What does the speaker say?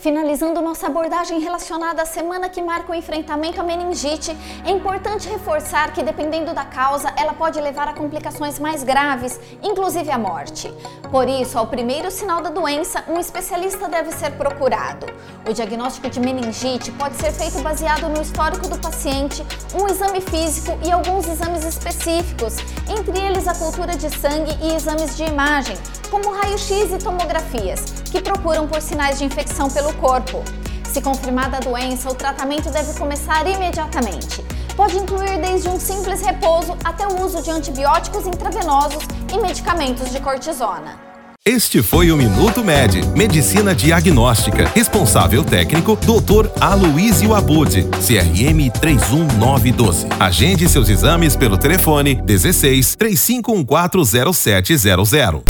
Finalizando nossa abordagem relacionada à semana que marca o enfrentamento à meningite, é importante reforçar que, dependendo da causa, ela pode levar a complicações mais graves, inclusive a morte. Por isso, ao primeiro sinal da doença, um especialista deve ser procurado. O diagnóstico de meningite pode ser feito baseado no histórico do paciente, um exame físico e alguns exames específicos, entre eles a cultura de sangue e exames de imagem, como raio-x e tomografias, que procuram por sinais de infecção pelo corpo. Se confirmada a doença, o tratamento deve começar imediatamente. Pode incluir desde um simples repouso até o uso de antibióticos intravenosos e medicamentos de cortisona. Este foi o Minuto Med, Medicina Diagnóstica. Responsável técnico, Dr. Aloysio Abud, CRM 31912. Agende seus exames pelo telefone 16 35140700.